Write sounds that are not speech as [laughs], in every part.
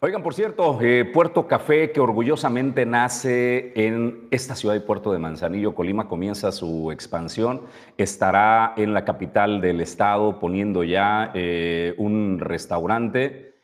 Oigan, por cierto, eh, Puerto Café, que orgullosamente nace en esta ciudad de Puerto de Manzanillo, Colima, comienza su expansión. Estará en la capital del estado poniendo ya eh, un restaurante.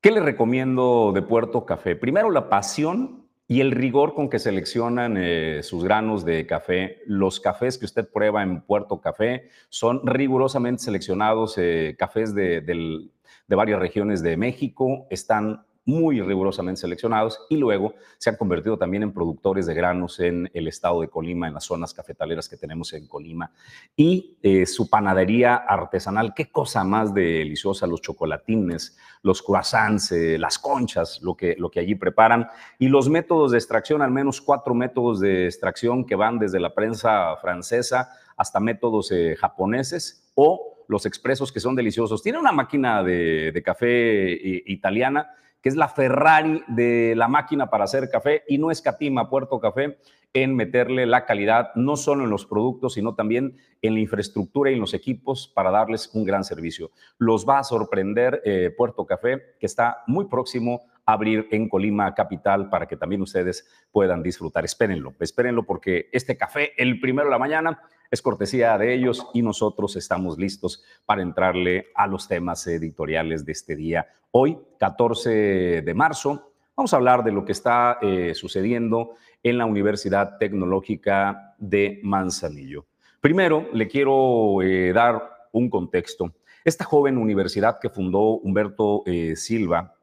¿Qué le recomiendo de Puerto Café? Primero, la pasión y el rigor con que seleccionan eh, sus granos de café. Los cafés que usted prueba en Puerto Café son rigurosamente seleccionados, cafés de, del de varias regiones de México, están muy rigurosamente seleccionados y luego se han convertido también en productores de granos en el estado de Colima, en las zonas cafetaleras que tenemos en Colima. Y eh, su panadería artesanal, qué cosa más deliciosa, los chocolatines, los croissants, eh, las conchas, lo que, lo que allí preparan. Y los métodos de extracción, al menos cuatro métodos de extracción que van desde la prensa francesa hasta métodos eh, japoneses o los expresos que son deliciosos. Tiene una máquina de, café eh, italiana que es la Ferrari de la máquina para hacer café y no escatima Puerto Café en meterle la calidad no solo en los productos, sino también en la infraestructura y en los equipos para darles un gran servicio. Los va a sorprender eh, Puerto Café, que está muy próximo abrir en Colima Capital para que también ustedes puedan disfrutar. Espérenlo, espérenlo porque este café, el primero de la mañana, es cortesía de ellos y nosotros estamos listos para entrarle a los temas editoriales de este día. Hoy, 14 de marzo, vamos a hablar de lo que está eh, sucediendo en la Universidad Tecnológica de Manzanillo. Primero, le quiero eh, dar un contexto. Esta joven universidad que fundó Humberto eh, Silva,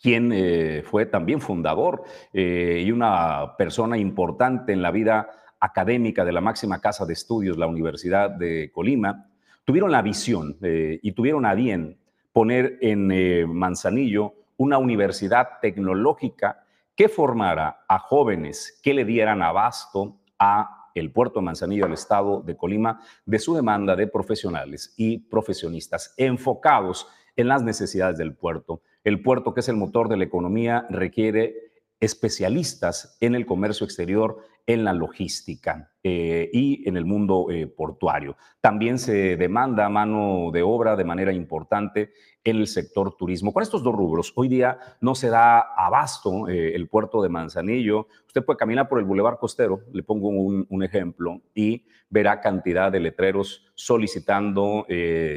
quien fue también fundador y una persona importante en la vida académica de la máxima casa de estudios, la Universidad de Colima, tuvieron la visión eh, y tuvieron a bien poner en eh, Manzanillo una universidad tecnológica que formara a jóvenes que le dieran abasto a el puerto de Manzanillo, al estado de Colima, de su demanda de profesionales y profesionistas enfocados en las necesidades del puerto. El puerto, que es el motor de la economía, requiere especialistas en el comercio exterior, en la logística eh, y en el mundo eh, portuario. También se demanda mano de obra de manera importante en el sector turismo. Con estos dos rubros, hoy día no se da abasto eh, el puerto de Manzanillo. Usted puede caminar por el Boulevard Costero, le pongo un, ejemplo, y verá cantidad de letreros solicitando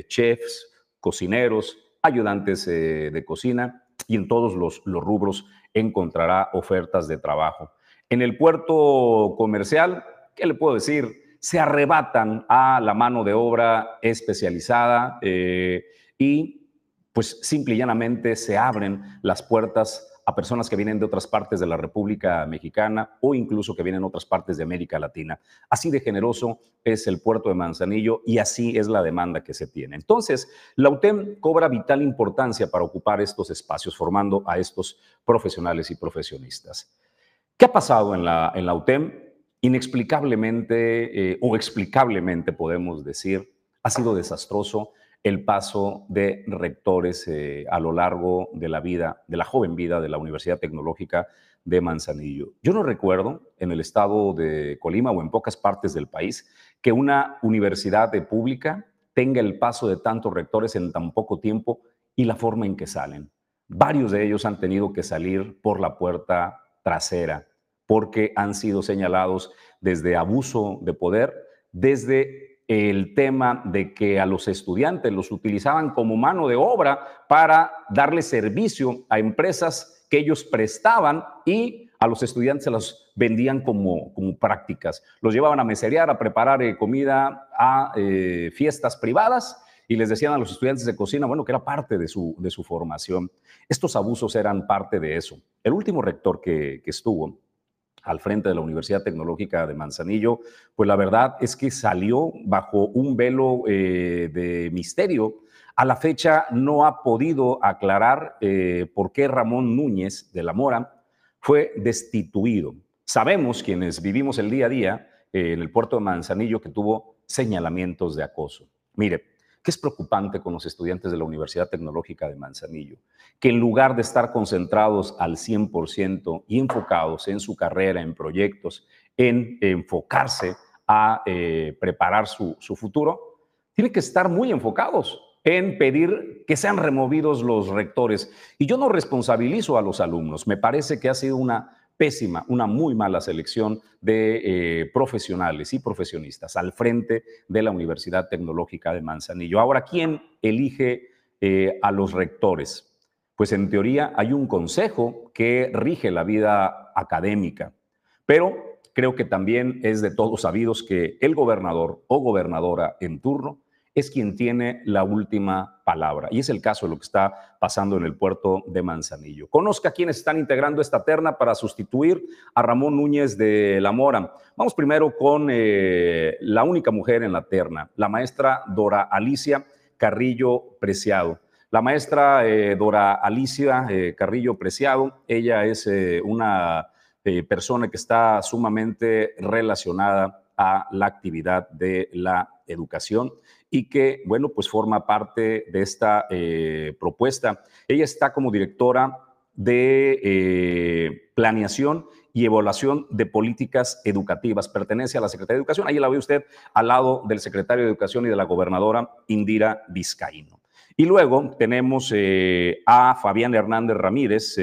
chefs, cocineros, ayudantes de cocina y en todos los, los rubros encontrará ofertas de trabajo. En el puerto comercial, ¿qué le puedo decir? Se arrebatan a la mano de obra especializada eh, y pues simple y llanamente se abren las puertas a personas que vienen de otras partes de la República Mexicana o incluso que vienen de otras partes de América Latina. Así de generoso es el puerto de Manzanillo y así es la demanda que se tiene. Entonces, la UTEM cobra vital importancia para ocupar estos espacios, formando a estos profesionales y profesionistas. ¿Qué ha pasado en la, en la UTEM? Inexplicablemente eh, o explicablemente podemos decir, ha sido desastroso el paso de rectores eh, a lo largo de la vida, de la joven vida de la Universidad Tecnológica de Manzanillo. Yo no recuerdo en el estado de Colima o en pocas partes del país que una universidad pública tenga el paso de tantos rectores en tan poco tiempo y la forma en que salen. Varios de ellos han tenido que salir por la puerta trasera porque han sido señalados desde abuso de poder, desde el tema de que a los estudiantes los utilizaban como mano de obra para darle servicio a empresas que ellos prestaban y a los estudiantes se las vendían como, como prácticas. Los llevaban a meserear, a preparar eh, comida a eh, fiestas privadas y les decían a los estudiantes de cocina, bueno, que era parte de su, de su formación. Estos abusos eran parte de eso. El último rector que, que estuvo, al frente de la Universidad Tecnológica de Manzanillo, pues la verdad es que salió bajo un velo eh, de misterio. A la fecha no ha podido aclarar eh, por qué Ramón Núñez de la Mora fue destituido. Sabemos quienes vivimos el día a día eh, en el puerto de Manzanillo que tuvo señalamientos de acoso. Mire, ¿Qué es preocupante con los estudiantes de la Universidad Tecnológica de Manzanillo? Que en lugar de estar concentrados al 100% y enfocados en su carrera, en proyectos, en enfocarse a eh, preparar su, futuro, tienen que estar muy enfocados en pedir que sean removidos los rectores. Y yo no responsabilizo a los alumnos, me parece que ha sido una pésima, una muy mala selección de eh, profesionales y profesionistas al frente de la Universidad Tecnológica de Manzanillo. Ahora, ¿quién elige eh, a los rectores? Pues en teoría hay un consejo que rige la vida académica, pero creo que también es de todos sabidos que el gobernador o gobernadora en turno es quien tiene la última palabra. Y es el caso de lo que está pasando en el puerto de Manzanillo. Conozca a quienes están integrando esta terna para sustituir a Ramón Núñez de la Mora. Vamos primero con eh, la única mujer en la terna, la maestra Dora Alicia Carrillo Preciado. La maestra eh, Dora Alicia eh, Carrillo Preciado, ella es una persona que está sumamente relacionada a la actividad de la educación y que, bueno, pues forma parte de esta eh, propuesta. Ella está como directora de eh, planeación y evaluación de políticas educativas. Pertenece a la Secretaría de Educación. Ahí la ve usted al lado del secretario de Educación y de la gobernadora Indira Vizcaíno. Y luego tenemos eh, a Fabián Hernández Ramírez,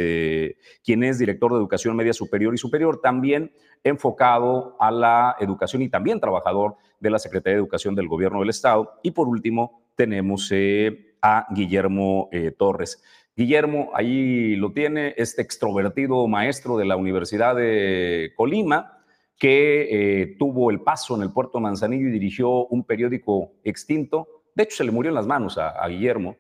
quien es director de Educación Media Superior y Superior, también enfocado a la educación y también trabajador de la Secretaría de Educación del Gobierno del Estado. Y por último, tenemos eh, a Guillermo eh, Torres. Guillermo, ahí lo tiene, este extrovertido maestro de la Universidad de Colima, que eh, tuvo el paso en el puerto Manzanillo y dirigió un periódico extinto. De hecho, se le murió en las manos a, Guillermo,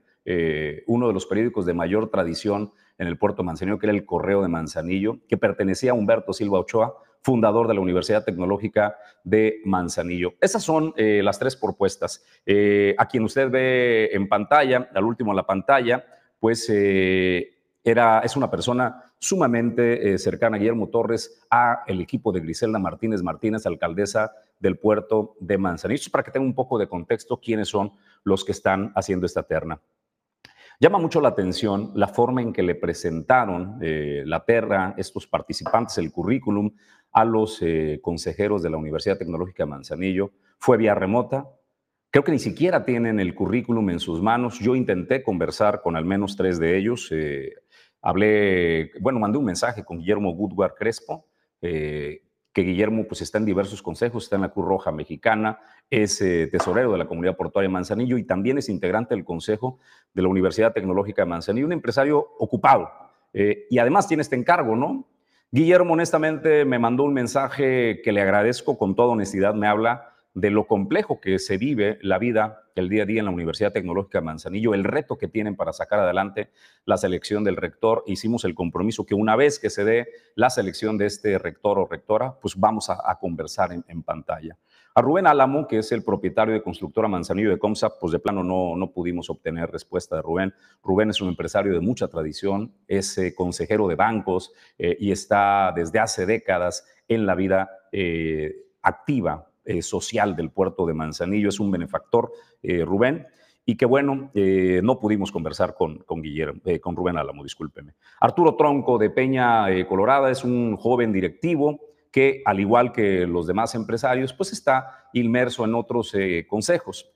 uno de los periódicos de mayor tradición en el puerto Manzanillo, que era el Correo de Manzanillo, que pertenecía a Humberto Silva Ochoa, fundador de la Universidad Tecnológica de Manzanillo. Esas son eh, las tres propuestas. Eh, a quien usted ve en pantalla, al último en la pantalla, pues eh, era, es una persona sumamente cercana, Guillermo Torres, a el equipo de Griselda Martínez Martínez, alcaldesa del puerto de Manzanillo. Para que tenga un poco de contexto, quiénes son los que están haciendo esta terna. Llama mucho la atención la forma en que le presentaron la terra, estos participantes, el currículum, a los eh, consejeros de la Universidad Tecnológica de Manzanillo. Fue vía remota. Creo que ni siquiera tienen el currículum en sus manos. Yo intenté conversar con al menos tres de ellos. Eh, hablé, bueno, mandé un mensaje con Guillermo Woodward Crespo, eh, que Guillermo pues está en diversos consejos, está en la Cruz Roja Mexicana, es tesorero de la comunidad portuaria de Manzanillo y también es integrante del consejo de la Universidad Tecnológica de Manzanillo, un empresario ocupado. y además tiene este encargo, ¿no? Guillermo honestamente me mandó un mensaje que le agradezco con toda honestidad, me habla de lo complejo que se vive la vida el día a día en la Universidad Tecnológica de Manzanillo, el reto que tienen para sacar adelante la selección del rector. Hicimos el compromiso que una vez que se dé la selección de este rector o rectora, pues vamos a, conversar en pantalla. A Rubén Álamo, que es el propietario de Constructora Manzanillo de Comsa, pues de plano no, no pudimos obtener respuesta de Rubén. Rubén es un empresario de mucha tradición, es eh, consejero de bancos eh, y está desde hace décadas en la vida eh, activa social del puerto de Manzanillo. Es un benefactor, Rubén y que bueno, no pudimos conversar con, con, Guillermo, con Rubén Álamo, discúlpeme. Arturo Tronco de Peña Colorada es un joven directivo que, al igual que los demás empresarios, pues está inmerso en otros eh, consejos.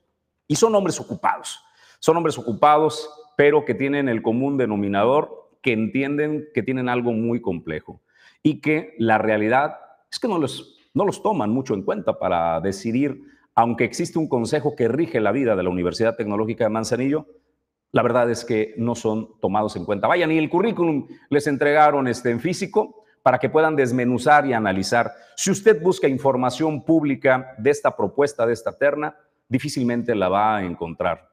Y son hombres ocupados, son hombres ocupados, pero que tienen el común denominador, que entienden que tienen algo muy complejo y que la realidad es que no los, no los toman mucho en cuenta para decidir, aunque existe un consejo que rige la vida de la Universidad Tecnológica de Manzanillo, la verdad es que no son tomados en cuenta. Vayan, y el currículum les entregaron este, en físico, para que puedan desmenuzar y analizar. Si usted busca información pública de esta propuesta, de esta terna, difícilmente la va a encontrar.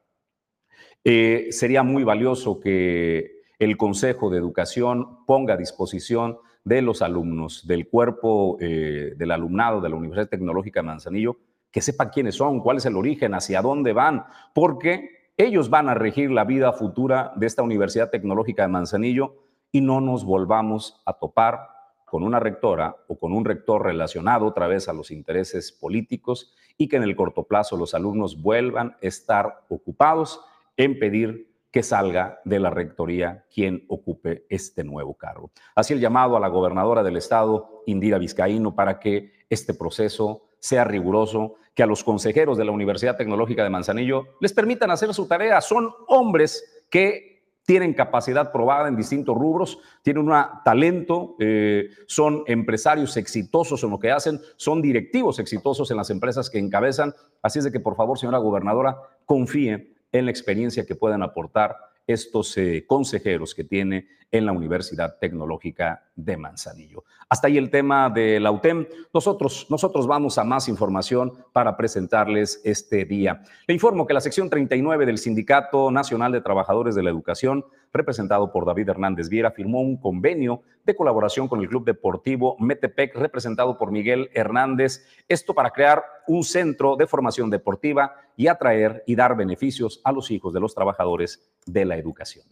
Eh, sería muy valioso que el Consejo de Educación ponga a disposición de los alumnos, del cuerpo eh, del alumnado de la Universidad Tecnológica de Manzanillo, que sepan quiénes son, cuál es el origen, hacia dónde van, porque ellos van a regir la vida futura de esta Universidad Tecnológica de Manzanillo y no nos volvamos a topar con una rectora o con un rector relacionado otra vez a los intereses políticos y que en el corto plazo los alumnos vuelvan a estar ocupados en pedir que salga de la rectoría quien ocupe este nuevo cargo. Así el llamado a la gobernadora del estado, Indira Vizcaíno, para que este proceso sea riguroso, que a los consejeros de la Universidad Tecnológica de Manzanillo les permitan hacer su tarea. Son hombres que tienen capacidad probada en distintos rubros, tienen un talento, eh, son empresarios exitosos en lo que hacen, son directivos exitosos en las empresas que encabezan. Así es de que, por favor, señora gobernadora, confíe en la experiencia que puedan aportar estos eh, consejeros que tiene en la Universidad Tecnológica de Manzanillo. Hasta ahí el tema de la UTEM. Nosotros, nosotros vamos a más información para presentarles este día. Le informo que la sección 39 del Sindicato Nacional de Trabajadores de la Educación, representado por David Hernández Viera, firmó un convenio de colaboración con el Club Deportivo Metepec, representado por Miguel Hernández. Esto para crear un centro de formación deportiva y atraer y dar beneficios a los hijos de los trabajadores de la educación.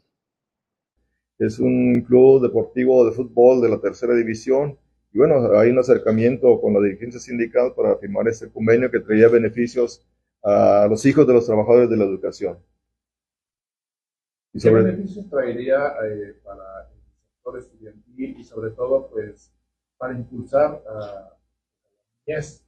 Es un club deportivo de fútbol de la tercera división. Y bueno, hay un acercamiento con la dirigencia sindical para firmar este convenio que traía beneficios a los hijos de los trabajadores de la educación. ¿Qué beneficios traería eh, para el sector estudiantil y sobre todo pues para impulsar a la niñez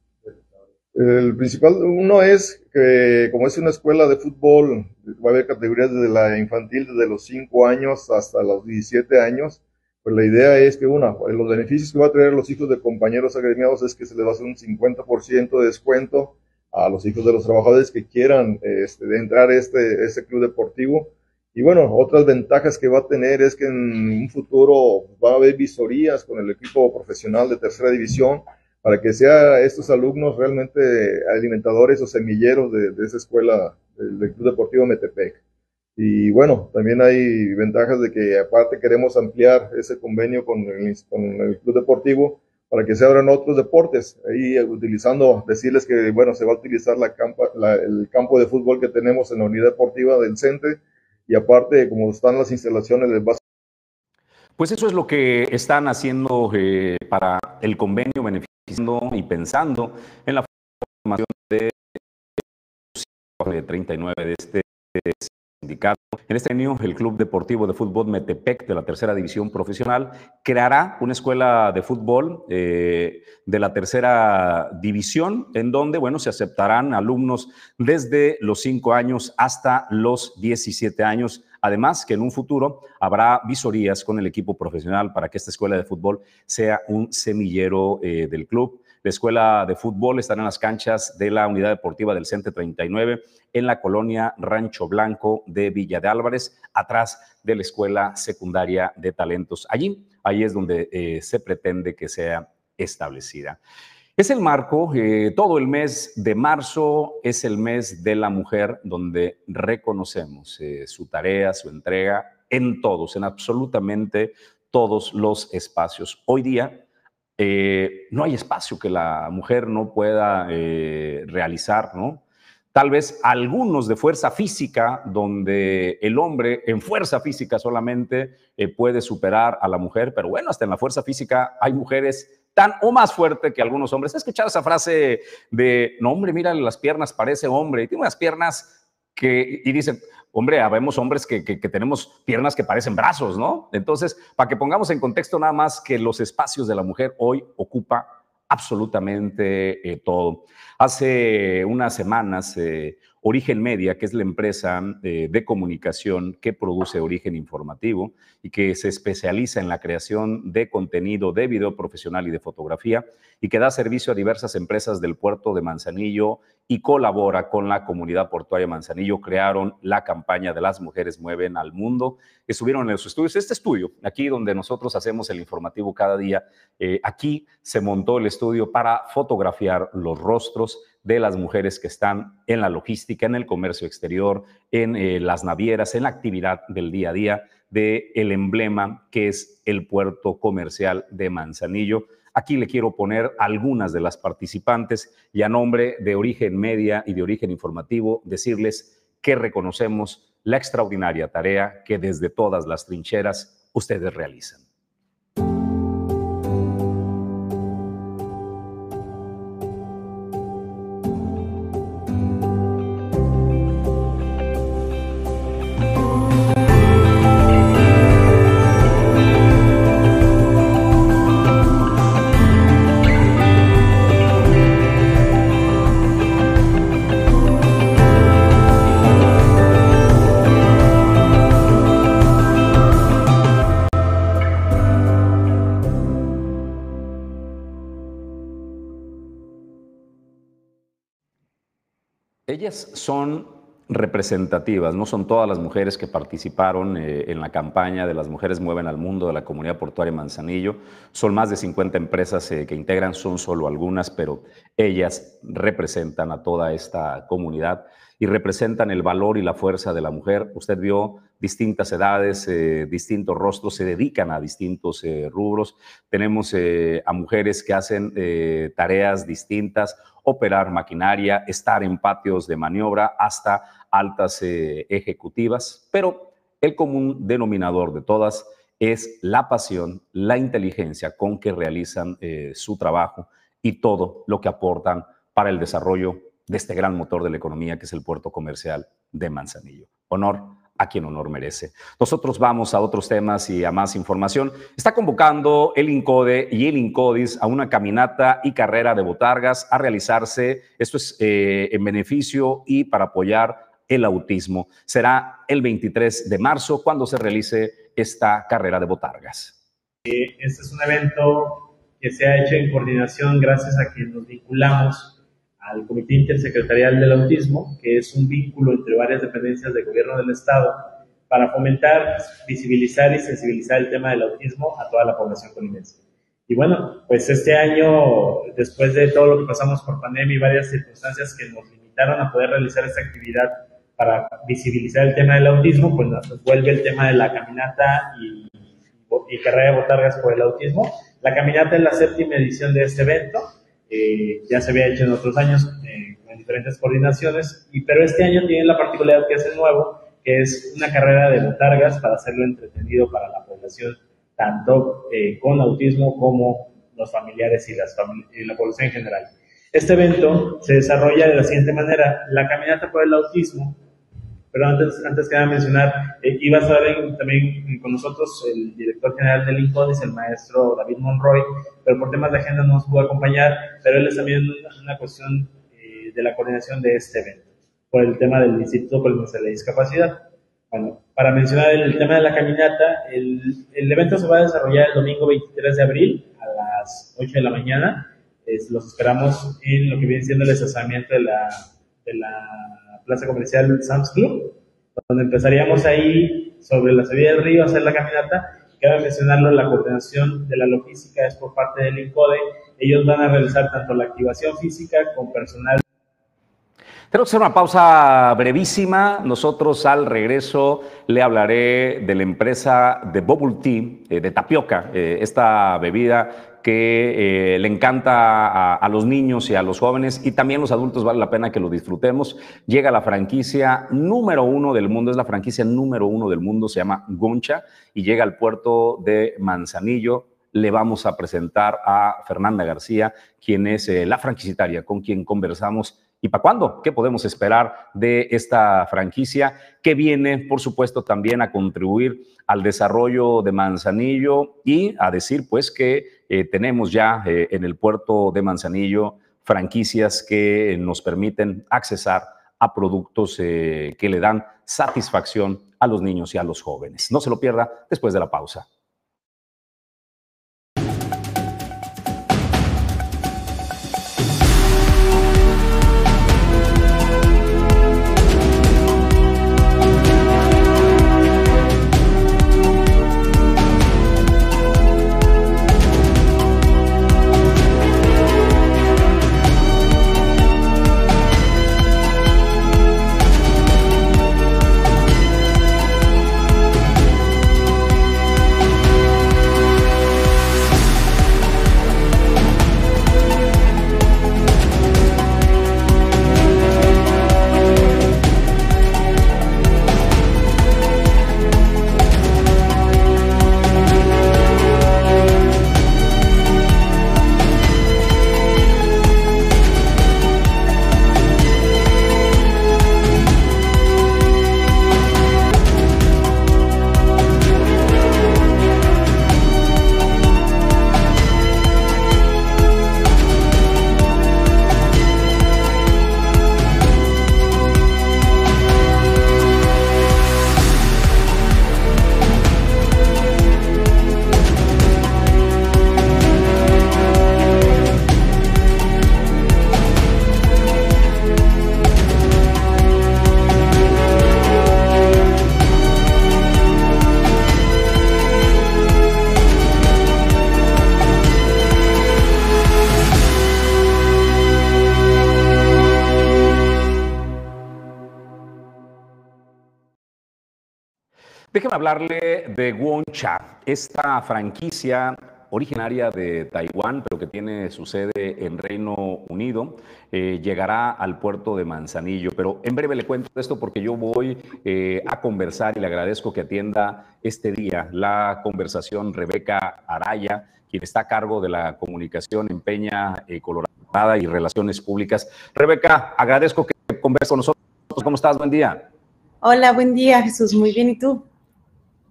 el principal, uno es que como es una escuela de fútbol, va a haber categorías desde la infantil, desde los 5 años hasta los 17 años, pues la idea es que una, los beneficios que va a traer los hijos de compañeros agremiados es que se les va a hacer un 50% de descuento a los hijos de los trabajadores que quieran este, de entrar a este, este club deportivo. Y bueno, otras ventajas que va a tener es que en un futuro va a haber visorías con el equipo profesional de tercera división, para que sea estos alumnos realmente alimentadores o semilleros de, esa escuela del, Club Deportivo Metepec. Y bueno, también hay ventajas de que aparte queremos ampliar ese convenio con el, Club Deportivo para que se abran otros deportes. Ahí utilizando, decirles que bueno, se va a utilizar el campo de fútbol que tenemos en la unidad deportiva del CENTE y aparte, como están las instalaciones, pues eso es lo que están haciendo eh, para el convenio beneficio y pensando en la formación de 39 de este sindicato. En este año, el Club Deportivo de Fútbol Metepec de la tercera división profesional creará una escuela de fútbol eh, de la tercera división, en donde, bueno, se aceptarán alumnos desde los 5 años hasta los 17 años. Además, que en un futuro habrá visorías con el equipo profesional para que esta escuela de fútbol sea un semillero eh, del club. La escuela de fútbol estará en las canchas de la unidad deportiva del Centro 39 en la colonia Rancho Blanco de Villa de Álvarez, atrás de la escuela secundaria de talentos. Allí, ahí es donde eh, se pretende que sea establecida. Es el marco, eh, todo el mes de marzo es el mes de la mujer donde reconocemos eh, su tarea, su entrega en todos, en absolutamente todos los espacios. Hoy día eh, no hay espacio que la mujer no pueda realizar, ¿no? Tal vez algunos de fuerza física, donde el hombre en fuerza física solamente puede superar a la mujer, pero bueno, hasta en la fuerza física hay mujeres tan o más fuerte que algunos hombres. ¿Has escuchado esa frase de, no hombre, mira las piernas, parece hombre, y tiene unas piernas que, y dicen, hombre, habemos hombres que, que, tenemos piernas que parecen brazos, ¿no? Entonces, para que pongamos en contexto nada más que los espacios de la mujer hoy ocupa absolutamente eh, todo. Hace unas semanas, eh, Origen Media, que es la empresa eh, de comunicación que produce Origen Informativo y que se especializa en la creación de contenido de video profesional y de fotografía y que da servicio a diversas empresas del puerto de Manzanillo y colabora con la comunidad portuaria Manzanillo, crearon la campaña de las mujeres mueven al mundo. Estuvieron en los estudios, este estudio, aquí donde nosotros hacemos el informativo cada día, eh, aquí se montó el estudio para fotografiar los rostros de las mujeres que están en la logística, en el comercio exterior, en eh, las navieras, en la actividad del día a día del el emblema que es el puerto comercial de Manzanillo. Aquí le quiero poner algunas de las participantes y a nombre de Origen Media y de Origen Informativo decirles que reconocemos la extraordinaria tarea que desde todas las trincheras ustedes realizan. Son representativas, no son todas las mujeres que participaron eh, en la campaña de las mujeres mueven al mundo de la comunidad portuaria Manzanillo, son más de 50 empresas eh, que integran, son solo algunas, pero ellas representan a toda esta comunidad y representan el valor y la fuerza de la mujer. Usted vio distintas edades, eh, distintos rostros, se dedican a distintos rubros. Tenemos a mujeres que hacen tareas distintas, operar maquinaria, estar en patios de maniobra hasta altas eh, ejecutivas, pero el común denominador de todas es la pasión, la inteligencia con que realizan eh, su trabajo y todo lo que aportan para el desarrollo de este gran motor de la economía que es el puerto comercial de Manzanillo. Honor a quien honor merece. Nosotros vamos a otros temas y a más información. Está convocando el INCODE y el INCODIS a una caminata y carrera de botargas a realizarse. Esto es eh, en beneficio y para apoyar el autismo. Será el 23 de marzo cuando se realice esta carrera de botargas. Eh, este es un evento que se ha hecho en coordinación gracias a que nos vinculamos al Comité Intersecretarial del Autismo, que es un vínculo entre varias dependencias del gobierno del Estado para fomentar, visibilizar y sensibilizar el tema del autismo a toda la población colimense. Y bueno, pues este año, después de todo lo que pasamos por pandemia y varias circunstancias que nos limitaron a poder realizar esta actividad para visibilizar el tema del autismo, pues nos vuelve el tema de la caminata y, y carrera de botargas por el autismo. La caminata es la séptima edición de este evento ya se había hecho en otros años eh, en diferentes coordinaciones, y, pero este año tiene la particularidad que es el nuevo, que es una carrera de botargas para hacerlo entretenido para la población, tanto eh, con autismo como los familiares y la población en general. Este evento se desarrolla de la siguiente manera. La caminata por el autismo pero antes, antes que nada mencionar, eh, iba a estar también con nosotros el director general del INCODIS, el maestro David Monroy, pero por temas de agenda no nos pudo acompañar, pero él es también una, cuestión eh, de la coordinación de este evento, por el tema del Instituto Colimense de la Discapacidad. Bueno, para mencionar el, tema de la caminata, el, el, evento se va a desarrollar el domingo 23 de abril a las 8 de la mañana. los esperamos en lo que viene siendo el estacionamiento de la, de la Plaza Comercial Sam's Club, donde empezaríamos ahí sobre la subida del río a hacer la caminata. Cabe mencionarlo, la coordinación de la logística es por parte del INCODE. Ellos van a realizar tanto la activación física con personal tenemos que hacer una pausa brevísima. Nosotros al regreso le hablaré de la empresa de Bubble Tea, eh, de tapioca, eh, esta bebida que eh, le encanta a, los niños y a los jóvenes y también los adultos vale la pena que lo disfrutemos. Llega la franquicia número uno del mundo, es la franquicia número uno del mundo, se llama Goncha y llega al puerto de Manzanillo. Le vamos a presentar a Fernanda García, quien es eh, la franquicitaria con quien conversamos ¿Y para cuándo? ¿Qué podemos esperar de esta franquicia que viene, por supuesto, también a contribuir al desarrollo de Manzanillo y a decir, pues, que eh, tenemos ya eh, en el puerto de Manzanillo franquicias que nos permiten accesar a productos eh, que le dan satisfacción a los niños y a los jóvenes. No se lo pierda después de la pausa. Déjeme hablarle de Woncha, esta franquicia originaria de Taiwán, pero que tiene su sede en Reino Unido, eh, llegará al puerto de Manzanillo. Pero en breve le cuento esto porque yo voy eh, a conversar y le agradezco que atienda este día la conversación Rebeca Araya, quien está a cargo de la comunicación en Peña eh, Colorada y Relaciones Públicas. Rebeca, agradezco que converse con nosotros. ¿Cómo estás? Buen día. Hola, buen día, Jesús. Muy bien, ¿y tú?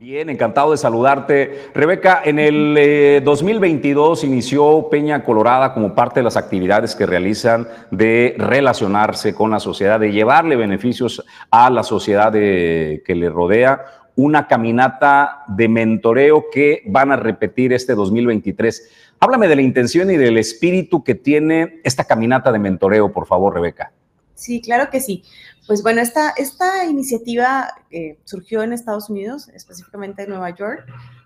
Bien, encantado de saludarte. Rebeca, en el 2022 eh, inició Peña Colorada como parte de las actividades que realizan de relacionarse con la sociedad, de llevarle beneficios a la sociedad que le rodea, una caminata de mentoreo que van a repetir este 2023. Háblame de la intención y del espíritu que tiene esta caminata de mentoreo, por favor, Rebeca. Sí, claro que sí. Pues bueno, esta, esta iniciativa eh, surgió en Estados Unidos, específicamente en Nueva York,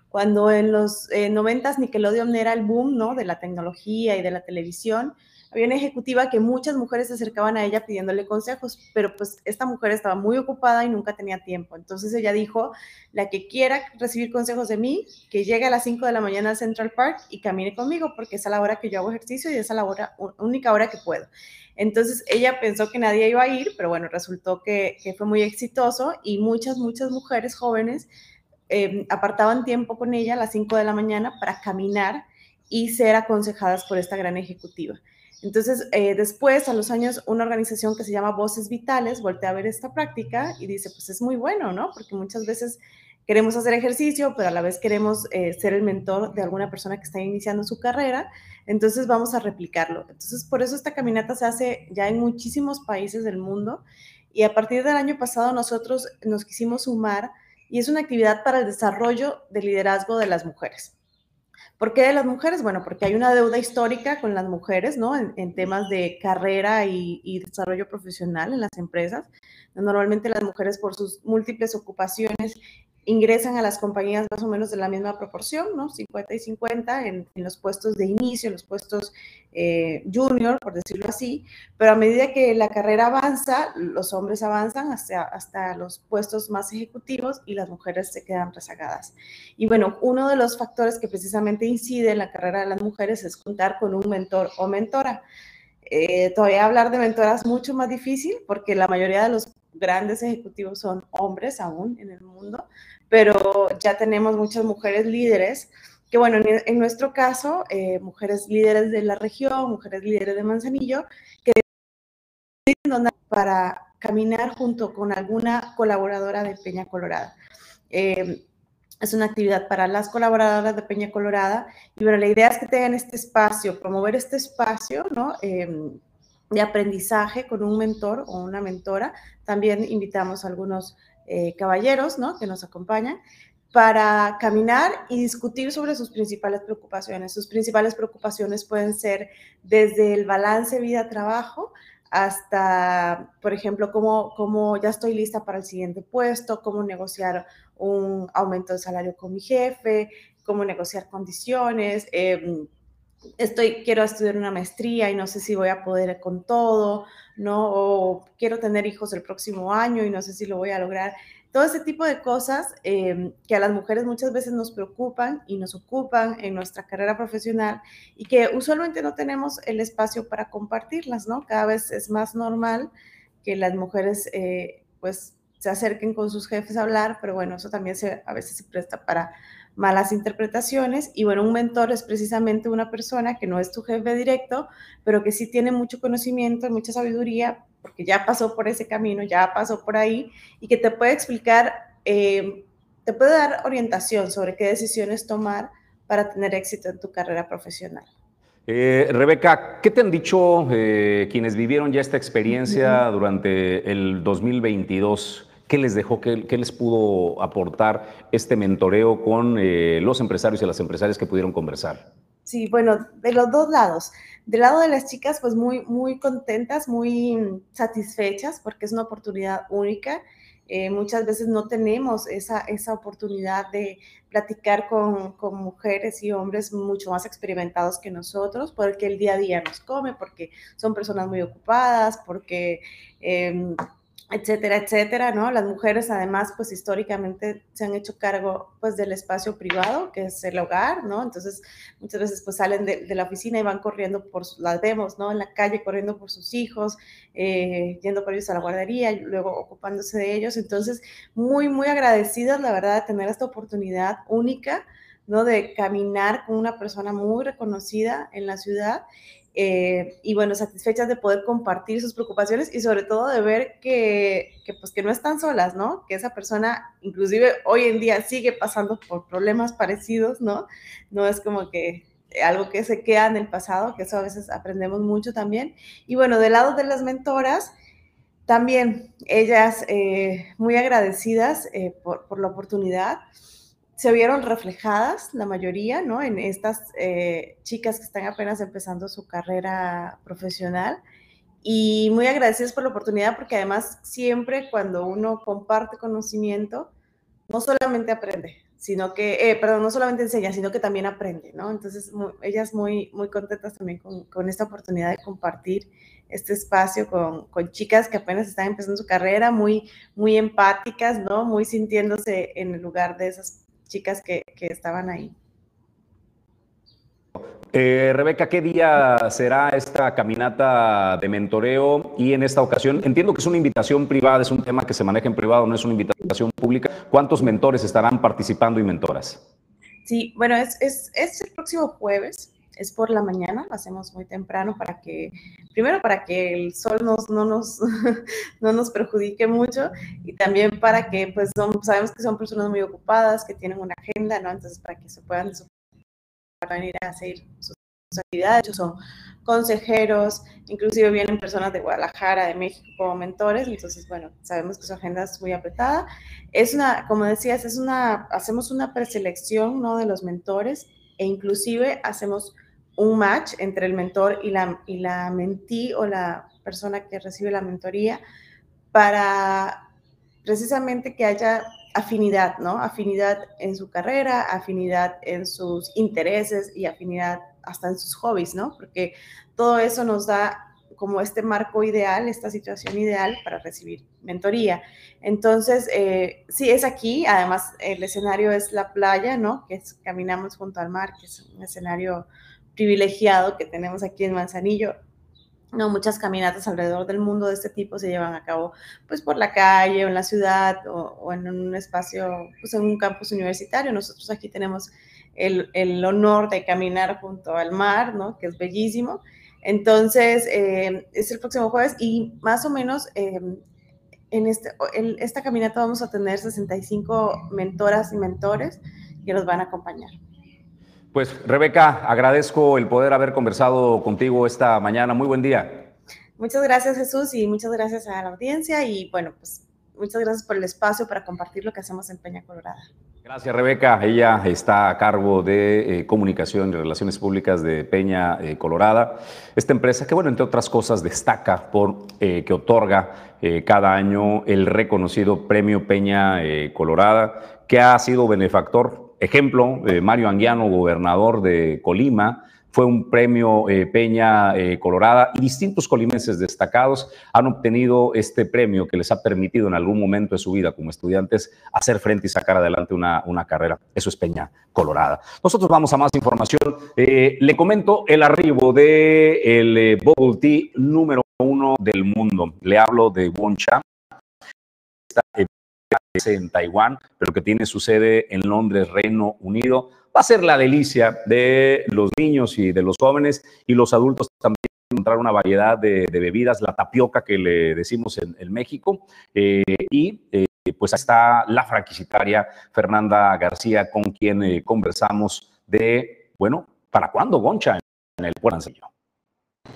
cuando en los eh, 90 Nickelodeon era el boom ¿no? de la tecnología y de la televisión. Había una ejecutiva que muchas mujeres se acercaban a ella pidiéndole consejos, pero pues esta mujer estaba muy ocupada y nunca tenía tiempo. Entonces ella dijo, la que quiera recibir consejos de mí, que llegue a las 5 de la mañana al Central Park y camine conmigo, porque es a la hora que yo hago ejercicio y es a la hora, única hora que puedo. Entonces ella pensó que nadie iba a ir, pero bueno, resultó que, fue muy exitoso y muchas, muchas mujeres jóvenes em, apartaban tiempo con ella a las 5 de la mañana para caminar y ser aconsejadas por esta gran ejecutiva. Entonces, eh, después, a los años, una organización que se llama Voces Vitales voltea a ver esta práctica y dice, pues es muy bueno, ¿no? Porque muchas veces queremos hacer ejercicio, pero a la vez queremos eh, ser el mentor de alguna persona que está iniciando su carrera, entonces vamos a replicarlo. Entonces, por eso esta caminata se hace ya en muchísimos países del mundo y a partir del año pasado nosotros nos quisimos sumar y es una actividad para el desarrollo del liderazgo de las mujeres. ¿Por qué de las mujeres? Bueno, porque hay una deuda histórica con las mujeres, ¿no? En, temas de carrera y, desarrollo profesional en las empresas. Normalmente las mujeres por sus múltiples ocupaciones ingresan a las compañías más o menos de la misma proporción, ¿no? 50 y 50 en, los puestos de inicio, en los puestos eh, junior, por decirlo así, pero a medida que la carrera avanza, los hombres avanzan hasta, hasta los puestos más ejecutivos y las mujeres se quedan rezagadas. Y bueno, uno de los factores que precisamente incide en la carrera de las mujeres es contar con un mentor o mentora. Eh, todavía hablar de mentoras es mucho más difícil porque la mayoría de los grandes ejecutivos son hombres aún en el mundo, pero ya tenemos muchas mujeres líderes, que bueno, en, nuestro caso, eh, mujeres líderes de la región, mujeres líderes de Manzanillo, que para caminar junto con alguna colaboradora de Peña Colorada. Eh, es una actividad para las colaboradoras de Peña Colorada y bueno, la idea es que tengan este espacio, promover este espacio, ¿no? Em, de aprendizaje con un mentor o una mentora. También invitamos a algunos eh, caballeros ¿no? que nos acompañan para caminar y discutir sobre sus principales preocupaciones. Sus principales preocupaciones pueden ser desde el balance vida-trabajo hasta, por ejemplo, cómo, cómo ya estoy lista para el siguiente puesto, cómo negociar un aumento de salario con mi jefe, cómo negociar condiciones. Eh, estoy, quiero estudiar una maestría y no sé si voy a poder con todo, ¿no? O quiero tener hijos el próximo año y no sé si lo voy a lograr. Todo ese tipo de cosas em, que a las mujeres muchas veces nos preocupan y nos ocupan en nuestra carrera profesional y que usualmente no tenemos el espacio para compartirlas, ¿no? Cada vez es más normal que las mujeres, eh, pues, se acerquen con sus jefes a hablar, pero bueno, eso también se, a veces se presta para malas interpretaciones. Y bueno, un mentor es precisamente una persona que no es tu jefe directo, pero que sí tiene mucho conocimiento, mucha sabiduría, porque ya pasó por ese camino, ya pasó por ahí, y que te puede explicar, eh, te puede dar orientación sobre qué decisiones tomar para tener éxito en tu carrera profesional. Eh, Rebeca, ¿qué te han dicho eh, quienes vivieron ya esta experiencia durante el 2022? ¿Qué les dejó, qué, les pudo aportar este mentoreo con eh, los empresarios y las empresarias que pudieron conversar? Sí, bueno, de los dos lados. Del lado de las chicas, pues muy, muy contentas, muy satisfechas, porque es una oportunidad única. Eh, muchas veces no tenemos esa, esa oportunidad de platicar con, con, mujeres y hombres mucho más experimentados que nosotros, porque el día a día nos come, porque son personas muy ocupadas, porque... Eh, etcétera, etcétera, ¿no? Las mujeres además, pues históricamente se han hecho cargo, pues, del espacio privado, que es el hogar, ¿no? Entonces, muchas veces, pues, salen de, la oficina y van corriendo por, las vemos, ¿no? En la calle, corriendo por sus hijos, eh, yendo por ellos a la guardería, y luego ocupándose de ellos. Entonces, muy, muy agradecidas, la verdad, de tener esta oportunidad única, ¿no? De caminar con una persona muy reconocida en la ciudad eh, y bueno, satisfechas de poder compartir sus preocupaciones y sobre todo de ver que, que, pues que no están solas, ¿no? Que esa persona inclusive hoy en día sigue pasando por problemas parecidos, ¿no? No es como que algo que se queda en el pasado, que eso a veces aprendemos mucho también. Y bueno, del lado de las mentoras, también ellas eh, muy agradecidas eh, por, por la oportunidad se vieron reflejadas, la mayoría, ¿no? En estas eh, chicas que están apenas empezando su carrera profesional. Y muy agradecidas por la oportunidad porque además siempre cuando uno comparte conocimiento, no solamente aprende, sino que, eh, perdón, no solamente enseña, sino que también aprende, ¿no? Entonces, ellas muy, muy contentas también con, con, esta oportunidad de compartir este espacio con, con, chicas que apenas están empezando su carrera, muy, muy empáticas, ¿no? Muy sintiéndose en el lugar de esas chicas que, estaban ahí. Eh, Rebeca, ¿qué día será esta caminata de mentoreo? Y en esta ocasión, entiendo que es una invitación privada, es un tema que se maneja en privado, no es una invitación pública. ¿Cuántos mentores estarán participando y mentoras? Sí, bueno, es, es el próximo jueves, es por la mañana, lo hacemos muy temprano para que, primero para que el sol nos, no, nos, [laughs] no nos perjudique mucho y también para que, pues, sabemos que son personas muy ocupadas, que tienen una agenda, ¿no? Entonces, para que se puedan venir a hacer sus actividades, son consejeros, inclusive vienen personas de Guadalajara, de México como mentores, entonces, bueno, sabemos que su agenda es muy apretada. Es una, como decías, es una, hacemos una preselección, ¿no? De los mentores e inclusive hacemos un match entre el mentor y la, y la mentí o la persona que recibe la mentoría para precisamente que haya afinidad, ¿no? Afinidad en su carrera, afinidad en sus intereses y afinidad hasta en sus hobbies, ¿no? Porque todo eso nos da como este marco ideal, esta situación ideal para recibir mentoría. Entonces, eh, sí, es aquí, además el escenario es la playa, ¿no? Que caminamos junto al mar, que es un escenario privilegiado que tenemos aquí en Manzanillo. No, muchas caminatas alrededor del mundo de este tipo se llevan a cabo pues por la calle o en la ciudad o, en un espacio, pues en un campus universitario. Nosotros aquí tenemos el, el, honor de caminar junto al mar, ¿no? Que es bellísimo. Entonces, eh, es el próximo jueves y más o menos eh, en, este, en esta caminata vamos a tener 65 mentoras y mentores que nos van a acompañar. Pues Rebeca, agradezco el poder haber conversado contigo esta mañana. Muy buen día. Muchas gracias Jesús y muchas gracias a la audiencia y bueno, pues muchas gracias por el espacio para compartir lo que hacemos en Peña Colorada. Gracias Rebeca, ella está a cargo de eh, comunicación y relaciones públicas de Peña eh, Colorada, esta empresa que bueno, entre otras cosas destaca por eh, que otorga cada año el reconocido premio Peña Colorada, que ha sido benefactor ejemplo, eh, Mario Anguiano, gobernador de Colima, fue un premio eh, Peña eh, Colorada y distintos colimenses destacados han obtenido este premio que les ha permitido en algún momento de su vida como estudiantes hacer frente y sacar adelante una, una carrera. Eso es Peña Colorada. Nosotros vamos a más información. le comento el arribo del el Bubble Tea número uno del mundo. Le hablo de Woncha en Taiwán, pero que tiene su sede en Londres, Reino Unido. Va a ser la delicia de los niños y de los jóvenes y los adultos también encontrar una variedad de, bebidas, la tapioca que le decimos en, México. Eh, y eh, pues está la franquicitaria Fernanda García, con quien eh, conversamos de, bueno, ¿para cuándo Goncha en el Puerto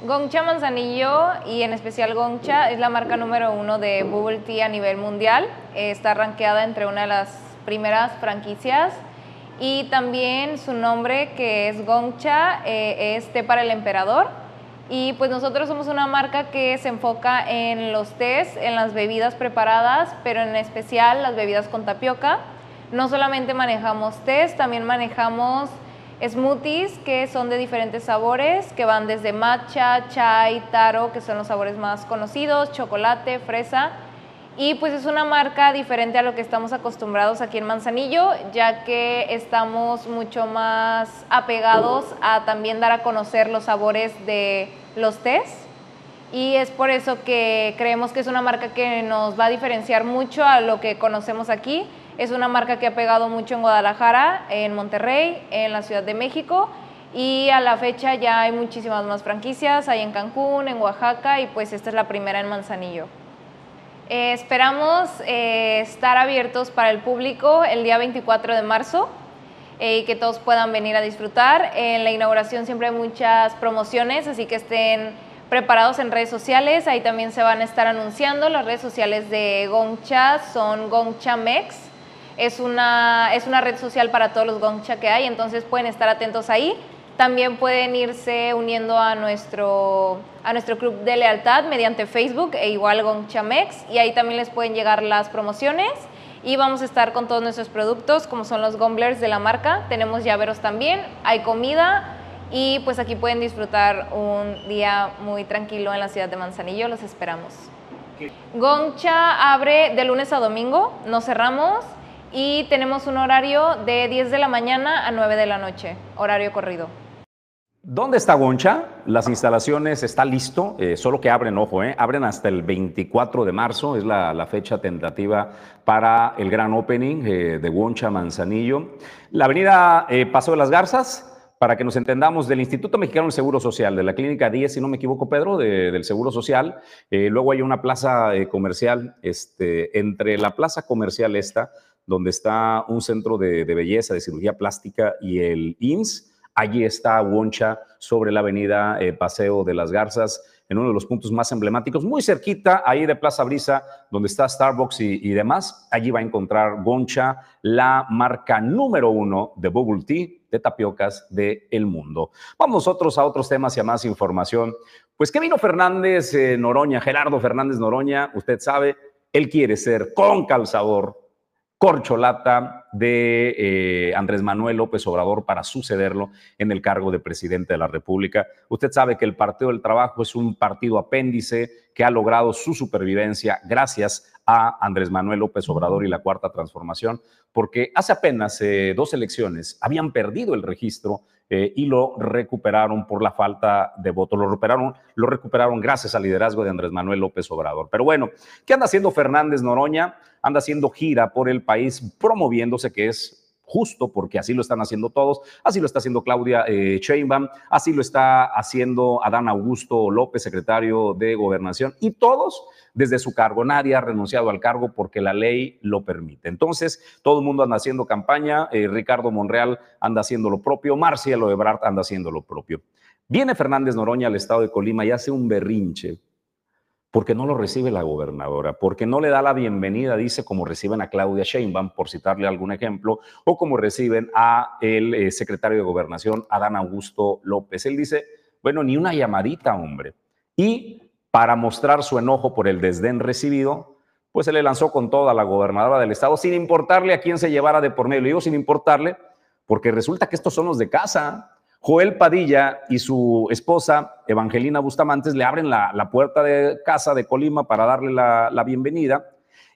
Gongcha Manzanillo y en especial Gongcha es la marca número uno de Bubble Tea a nivel mundial. Está rankeada entre una de las primeras franquicias y también su nombre que es Gongcha eh, es té para el emperador. Y pues nosotros somos una marca que se enfoca en los tés, en las bebidas preparadas, pero en especial las bebidas con tapioca. No solamente manejamos tés, también manejamos smoothies que son de diferentes sabores, que van desde matcha, chai, taro, que son los sabores más conocidos, chocolate, fresa. y pues es una marca diferente a lo que estamos acostumbrados aquí en Manzanillo, ya que estamos mucho más apegados a también dar a conocer los sabores de los tés. Y es por eso que creemos que es una marca que nos va a diferenciar mucho a lo que conocemos aquí. Es una marca que ha pegado mucho en Guadalajara, en Monterrey, en la Ciudad de México y a la fecha ya hay muchísimas más franquicias, hay en Cancún, en Oaxaca y pues esta es la primera en Manzanillo. Eh, esperamos eh, estar abiertos para el público el día 24 de marzo eh, y que todos puedan venir a disfrutar. En la inauguración siempre hay muchas promociones, así que estén preparados en redes sociales. Ahí también se van a estar anunciando. Las redes sociales de Gongcha son Gongcha Mex. Es una, es una red social para todos los Gongcha que hay, entonces pueden estar atentos ahí. También pueden irse uniendo a nuestro, a nuestro club de lealtad mediante Facebook e igual con Chamex y ahí también les pueden llegar las promociones y vamos a estar con todos nuestros productos como son los gomblers de la marca. Tenemos llaveros también, hay comida y pues aquí pueden disfrutar un día muy tranquilo en la ciudad de Manzanillo. Los esperamos. Gongcha abre de lunes a domingo, no cerramos y tenemos un horario de 10 de la mañana a 9 de la noche, horario corrido. ¿Dónde está Goncha? Las instalaciones está listo, eh, solo que abren, ojo, eh, abren hasta el 24 de marzo, es la, fecha tentativa para el gran opening eh, de Goncha Manzanillo. La avenida Paso de las Garzas, para que nos entendamos, del Instituto Mexicano del Seguro Social, de la Clínica 10, si no me equivoco, Pedro, del Seguro Social. luego hay una plaza comercial, este, entre la plaza comercial esta, donde está un centro de, belleza, de cirugía plástica y el INS Allí está Woncha sobre la avenida eh, Paseo de las Garzas, en uno de los puntos más emblemáticos, muy cerquita ahí de Plaza Brisa, donde está Starbucks y, demás. Allí va a encontrar Goncha, la marca número uno de bubble tea de tapiocas del el mundo. Vamos nosotros a otros temas y a más información. Pues Kevin Fernández eh, Noroña, Gerardo Fernández Noroña, usted sabe, él quiere ser con calzador corcholata de eh, Andrés Manuel López Obrador para sucederlo en el cargo de presidente de la República. Usted sabe que el Partido del Trabajo es un partido apéndice que ha logrado su supervivencia gracias a Andrés Manuel López Obrador y la Cuarta Transformación, porque hace apenas eh, dos elecciones habían perdido el registro eh, y lo recuperaron por la falta de voto. Lo recuperaron, lo recuperaron gracias al liderazgo de Andrés Manuel López Obrador. Pero bueno, ¿qué anda haciendo Fernández Noroña? Anda haciendo gira por el país promoviéndose, que es justo porque así lo están haciendo todos, así lo está haciendo Claudia eh, Sheinbaum, así lo está haciendo Adán Augusto López, secretario de Gobernación, y todos desde su cargo. Nadie ha renunciado al cargo porque la ley lo permite. Entonces, todo el mundo anda haciendo campaña, eh, Ricardo Monreal anda haciendo lo propio, Marcialo Ebrard anda haciendo lo propio. Viene Fernández Noroña al estado de Colima y hace un berrinche porque no lo recibe la gobernadora, porque no le da la bienvenida, dice, como reciben a Claudia Sheinbaum, por citarle algún ejemplo, o como reciben a el eh, secretario de Gobernación, Adán Augusto López. Él dice, bueno, ni una llamadita, hombre. Y para mostrar su enojo por el desdén recibido, pues se le lanzó con toda la gobernadora del estado, sin importarle a quién se llevara de por medio. Le digo sin importarle, porque resulta que estos son los de casa. Joel Padilla y su esposa, Evangelina Bustamantes, le abren la, puerta de casa de Colima para darle la, bienvenida.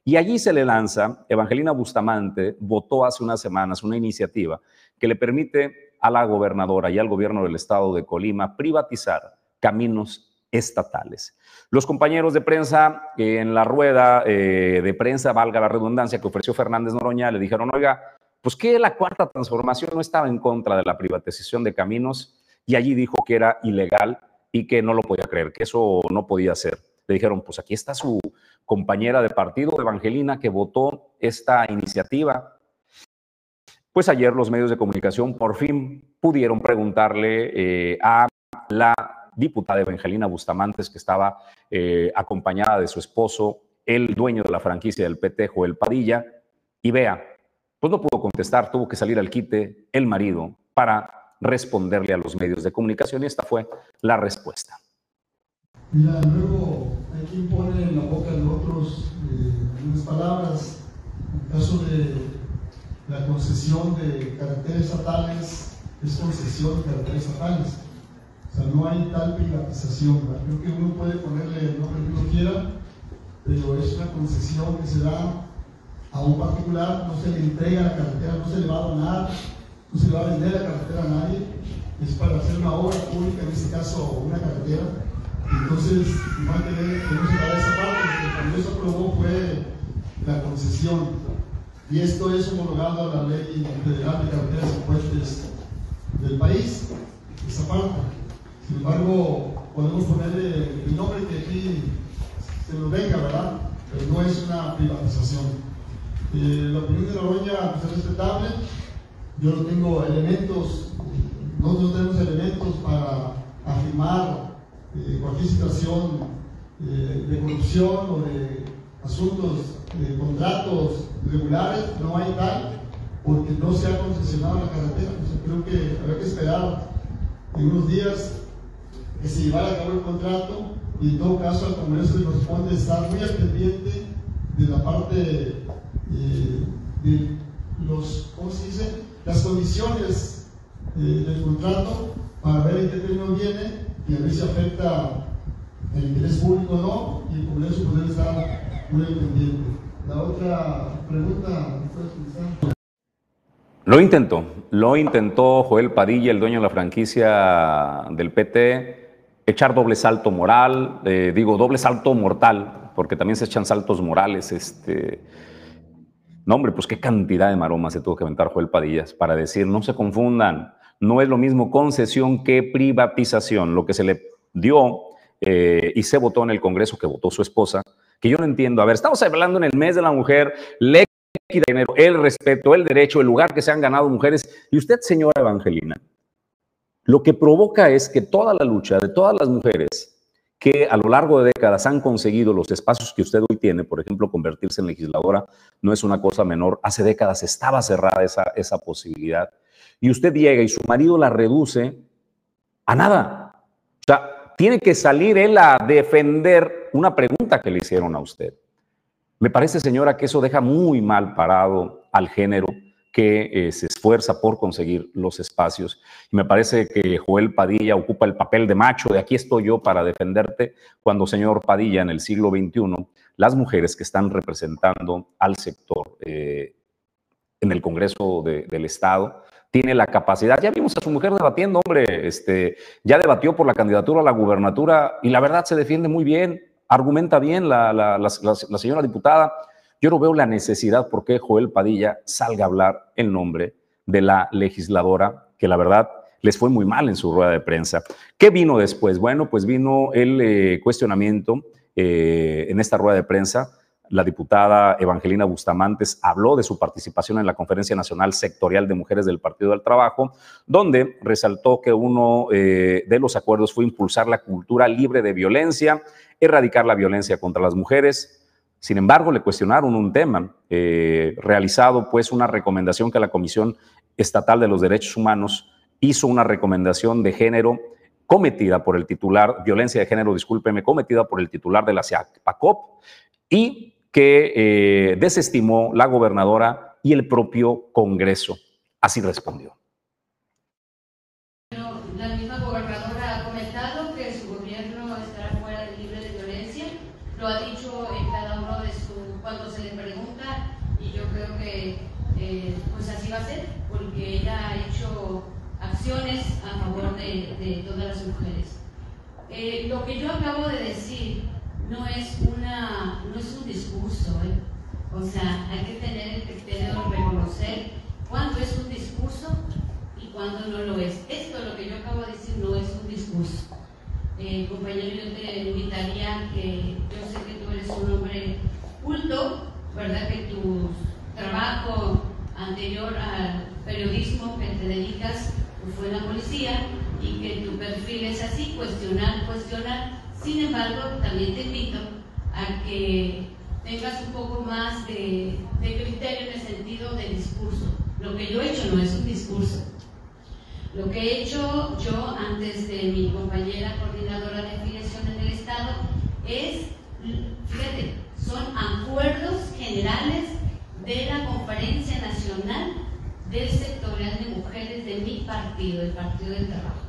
Y allí se le lanza, Evangelina Bustamante votó hace unas semanas una iniciativa que le permite a la gobernadora y al gobierno del estado de Colima privatizar caminos estatales. Los compañeros de prensa en la rueda eh, de prensa, valga la redundancia, que ofreció Fernández Noroña, le dijeron, oiga, pues que la cuarta transformación no estaba en contra de la privatización de caminos y allí dijo que era ilegal y que no lo podía creer, que eso no podía ser. Le dijeron, pues aquí está su compañera de partido, Evangelina, que votó esta iniciativa. Pues ayer los medios de comunicación por fin pudieron preguntarle eh, a la diputada Evangelina Bustamantes, que estaba eh, acompañada de su esposo, el dueño de la franquicia del PT, Joel Padilla, y vea, pues no pudo contestar, tuvo que salir al quite el marido para responderle a los medios de comunicación y esta fue la respuesta. Mira, luego hay quien pone en la boca de otros eh, palabras. En caso de la concesión de caracteres estatales, es concesión de caracteres estatales. O sea, no hay tal privatización. Creo que uno puede ponerle el nombre que uno quiera, pero es una concesión que se da a un particular, no se le entrega la carretera, no se le va a donar, no se le va a vender la carretera a nadie, es para hacer una obra pública, en este caso una carretera. Entonces, igual que no se da esa parte, lo que cuando eso aprobó fue la concesión. Y esto es homologado a la ley federal de carreteras y puentes del país, esa parte. Sin embargo, podemos ponerle el nombre que aquí se nos venga, ¿verdad? Pero no es una privatización. Eh, la opinión de Noroña pues, es respetable. Yo no tengo elementos, nosotros tenemos elementos para afirmar eh, cualquier situación eh, de corrupción o de asuntos de contratos regulares, no hay tal, porque no se ha concesionado la carretera. creo que habrá que esperar en unos días que se llevara a cabo el contrato y en todo caso al Congreso le corresponde estar muy al pendiente de la parte eh, de los, ¿cómo se dice? las condiciones eh, del contrato para ver en qué término viene y a ver si afecta el interés público o no y el Congreso poder estar muy pendiente. La otra pregunta, lo intentó, lo intentó Joel Padilla, el dueño de la franquicia del PT, echar doble salto moral, eh, digo doble salto mortal, porque también se echan saltos morales. Este, no, hombre, pues qué cantidad de maromas se tuvo que aventar Joel Padillas para decir, no se confundan, no es lo mismo concesión que privatización. Lo que se le dio eh, y se votó en el Congreso, que votó su esposa, que yo no entiendo. A ver, estamos hablando en el mes de la mujer, el respeto, el derecho, el lugar que se han ganado mujeres. Y usted, señora Evangelina, lo que provoca es que toda la lucha de todas las mujeres que a lo largo de décadas han conseguido los espacios que usted hoy tiene, por ejemplo, convertirse en legisladora, no es una cosa menor. Hace décadas estaba cerrada esa, esa posibilidad. Y usted llega y su marido la reduce a nada. O sea, tiene que salir él a defender una pregunta que le hicieron a usted. Me parece, señora, que eso deja muy mal parado al género que eh, se esfuerza por conseguir los espacios. Y me parece que Joel Padilla ocupa el papel de macho, de aquí estoy yo para defenderte, cuando, señor Padilla, en el siglo XXI, las mujeres que están representando al sector eh, en el Congreso del Estado, tiene la capacidad. Ya vimos a su mujer debatiendo, hombre, este, ya debatió por la candidatura a la gubernatura y la verdad se defiende muy bien argumenta bien la, señora diputada. Yo no veo la necesidad por qué Joel Padilla salga a hablar en nombre de la legisladora, que la verdad les fue muy mal en su rueda de prensa. ¿Qué vino después? Bueno, pues vino el eh, cuestionamiento eh, en esta rueda de prensa la diputada Evangelina Bustamantes habló de su participación en la Conferencia Nacional Sectorial de Mujeres del Partido del Trabajo, donde resaltó que uno eh, de los acuerdos fue impulsar la cultura libre de violencia, erradicar la violencia contra las mujeres. Sin embargo, le cuestionaron un tema eh, realizado, pues una recomendación que la Comisión Estatal de los Derechos Humanos hizo una recomendación de género cometida por el titular, violencia de género, discúlpeme, cometida por el titular de la CIAPACOP y que eh, desestimó la gobernadora y el propio Congreso. Así respondió. La misma gobernadora ha comentado que su gobierno estará fuera de libre de violencia. Lo ha dicho en cada uno de sus, cuando se le pregunta, y yo creo que eh, pues así va a ser, porque ella ha hecho acciones a favor de, todas las mujeres. Eh, lo que yo acabo de decir no es, una, no es un discurso, ¿eh? o sea, hay que tener el criterio de reconocer cuándo es un discurso y cuándo no lo es. Esto, lo que yo acabo de decir, no es un discurso. Eh, compañero, yo te invitaría que, yo sé que tú eres un hombre culto, ¿verdad? Que tu trabajo anterior al periodismo que te dedicas pues, fue en la policía y que tu perfil es así, cuestionar, cuestionar sin embargo, también te invito a que tengas un poco más de, criterio en el sentido de discurso. Lo que yo he hecho no es un discurso. Lo que he hecho yo antes de mi compañera coordinadora de afiliación en el Estado es, fíjate, son acuerdos generales de la Conferencia Nacional del Sectorial de Mujeres de mi partido, el Partido del Trabajo.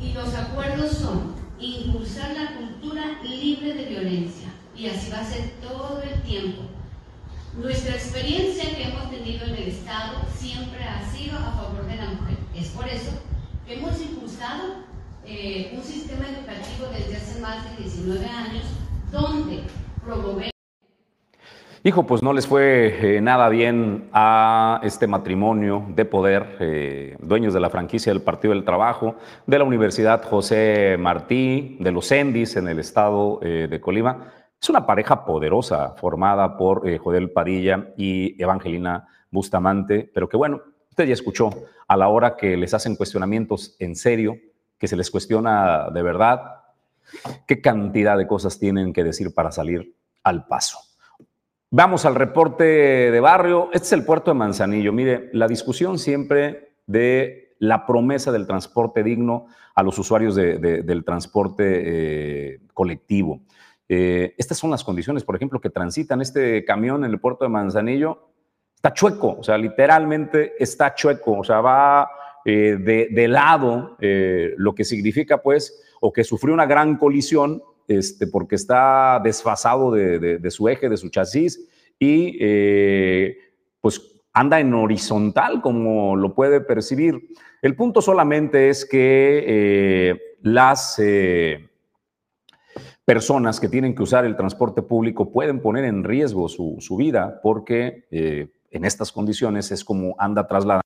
Y los acuerdos son impulsar la cultura libre de violencia, y así va a ser todo el tiempo. Nuestra experiencia que hemos tenido en el Estado siempre ha sido a favor de la mujer. Es por eso que hemos impulsado eh, un sistema educativo desde hace más de 19 años donde promover Hijo, pues no les fue eh, nada bien a este matrimonio de poder, eh, dueños de la franquicia del Partido del Trabajo, de la Universidad José Martí, de los Endis en el estado eh, de Colima. Es una pareja poderosa formada por Jodel Padilla y Evangelina Bustamante, pero que bueno, usted ya escuchó a la hora que les hacen cuestionamientos en serio, que se les cuestiona de verdad, qué cantidad de cosas tienen que decir para salir al paso. Vamos al reporte de barrio. Este es el puerto de Manzanillo. Mire, la discusión siempre de la promesa del transporte digno a los usuarios del transporte eh, colectivo. Eh, estas son las condiciones, por ejemplo, que transitan este camión en el puerto de Manzanillo. Está chueco, o sea, literalmente está chueco, o sea, va eh, de, lado, lo que significa, pues, o que sufrió una gran colisión este, porque está desfasado de, su eje, de su chasis, y eh, pues anda en horizontal como lo puede percibir. El punto solamente es que eh, las eh, personas que tienen que usar el transporte público pueden poner en riesgo su, su vida porque en estas condiciones es como anda trasladando